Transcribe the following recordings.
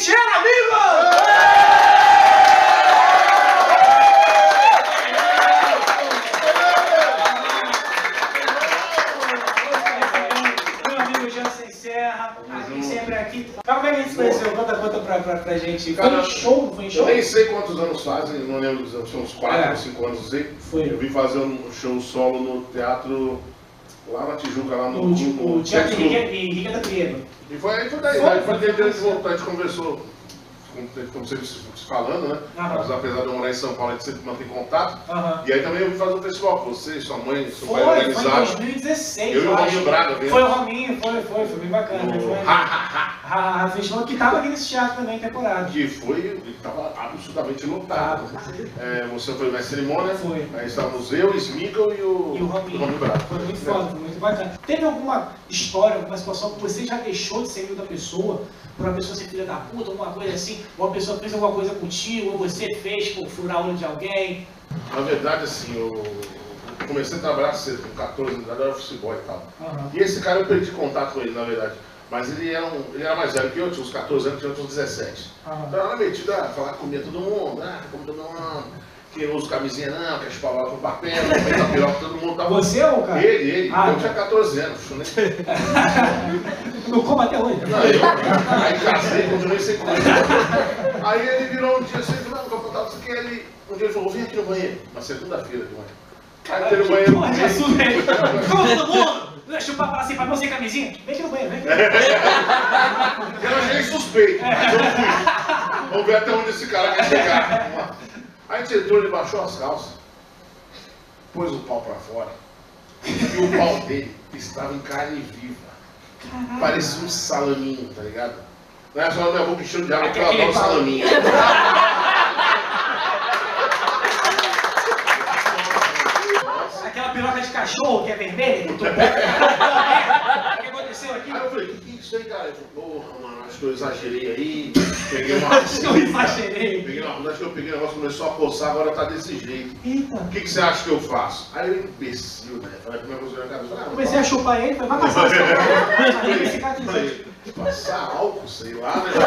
Cristiano, amigo! Meu amigo Jansen Serra, aqui sempre aqui. Mas como é que a gente se conheceu? Conta, conta pra, pra, pra gente. Foi Cara, em show? Foi em Eu show? nem sei quantos anos fazem, não lembro, são uns 4 É. ou 5 anos, não sei. Foi. Eu vim fazer um show solo no teatro lá na Tijuca, lá no, O, no, o Tiago Henrique, Henrique da Priego. E foi aí, foi daí, Foi, foi que voltou, a gente conversou, como, você disse, falando, né? Aham. Mas apesar de eu morar em São Paulo, a gente sempre mantém contato. Aham. E aí também eu vim fazer um festival com você, sua mãe, seu Foi, pai foi em organizaram. 2016. Eu e o. Rominho Braga, viu? Foi o Rominho, foi, foi, foi bem bacana. No Foi. A, festival que tava aqui nesse teatro também, temporada. Que foi, estava absolutamente lotado. É, você foi na cerimônia, Foi. aí estávamos eu, Smigel e o, E o Rominho. Braga. Foi muito foda, foi muito bacana. Teve alguma história, alguma situação que você já deixou de ser amigo da pessoa, por uma pessoa ser filha da puta, alguma coisa assim, ou uma pessoa fez alguma coisa contigo, ou você fez por furar o olho de alguém? Na verdade, assim, eu comecei a trabalhar cedo, com 14 anos, eu era office boy e tal. Aham. E esse cara eu perdi contato com ele, na verdade. Mas ele era, um, ele era mais velho que eu, tinha uns 14 anos, tinha uns 17. Aham. Então era metido a falar que comia todo mundo, ah, come todo mundo, que usa camisinha não, que chupar bola com papel, que a piroca, todo mundo tava. Você ou o cara? Ele, ele, Ah, eu tinha 14 anos, né? Não como até hoje. Não, eu, aí casei, continuei sem comer. Aí ele virou um dia assim, não, vou contar isso aqui. Ele, um dia ele falou, vem aqui no banheiro, na segunda-feira de manhã. Aí entrei no Que banheiro. é? Como todo mundo? Deixa eu falar assim pra você camisinha. Vem aqui no banheiro, vem aqui. Eu achei suspeito, mas eu fui. Vamos ver até onde esse cara quer chegar. Aí a gente entrou, ele baixou as calças, pôs o pau pra fora, e o pau dele estava em carne viva. Parecia um salaminho, tá ligado? Não é só minha boca enchendo de água, porque eu Aquele adoro pau. salaminho. Aquela piroca de cachorro que é vermelha, que eu. O que aconteceu aqui? Aí eu falei, o que, que é isso aí, cara? Ele falou, porra, mano, acho que eu exagerei aí. Peguei uma. Acho que eu exagerei. Peguei uma. Acho que eu peguei o negócio, começou a coçar, agora tá desse jeito. Eita. O que, que você acha que eu faço? Aí eu, imbecil, né? Falei, como é que você vai? Falei, ah, Comecei a chupar ele, falei, vai passar esse cara Falei, passar álcool, sei lá, né?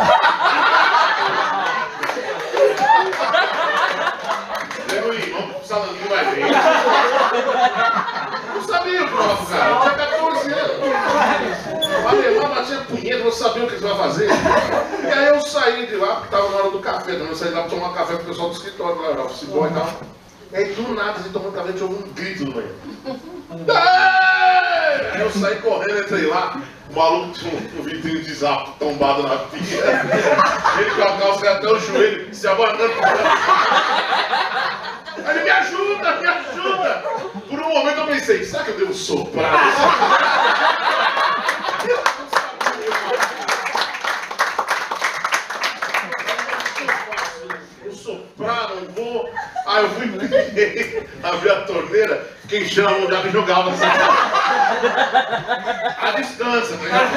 Meu irmão, o salaminho vai ver. Não sabia o próprio, cara. Eu tinha 14 anos. Batia punheta, não sabia o que você vai fazer. E aí eu saí de lá, porque tava na hora do café, também eu saí lá pra tomar café com o pessoal do escritório, lá, era office boy e tal. E aí do nada, assim, tomando café, tinha um grito no. Ei! Aí eu saí correndo, entrei lá, o maluco tinha um, um vidrinho de zapo tombado na pia. Ele com a calça até o joelho, se abanando. Ele me ajuda, me ajuda! Por um momento eu pensei, será que eu devo soprar? Eu soprar, não vou. Aí eu fui, peguei, abri a torneira, fiquei enchendo a mão de água e jogava assim. A distância, tá ligado?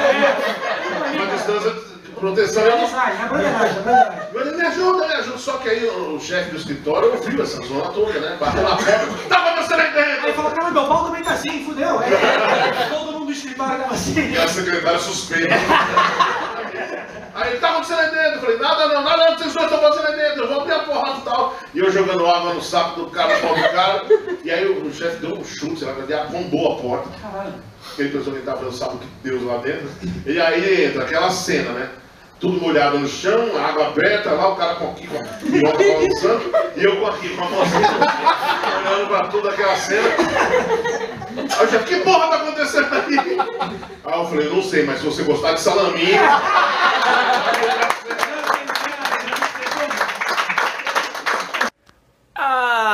Uma distância de proteção. É é mas me ajuda, me ajuda. Só que aí o, o chefe do escritório ouviu essa zona toda, né? Bateu na porta. Tá acontecendo aí Aí dentro! falou, cara, meu pau também tá assim, fudeu. Aí, todo mundo do escritório tava assim. E a secretária suspeita. Aí ele tá acontecendo aí dentro. Eu falei, nada não, nada não, vocês dois estão fazendo aí dentro. Eu vou abrir a porrada e tal. E eu jogando água no saco do cara, no pau do cara. E aí o, o chefe deu um chute, sei lá, ele arrombou a porta. Caralho. Aquele pessoal que tava vendo sabe o que Deus lá dentro. E aí entra aquela cena, né? Tudo molhado no chão, água aberta, lá o cara com aqui, com a piroca balançando, e eu com aqui, com a mãozinha, olhando pra toda aquela cena. Aí eu já, que porra tá acontecendo aí? Aí eu falei, não sei, mas se você gostar de salaminho,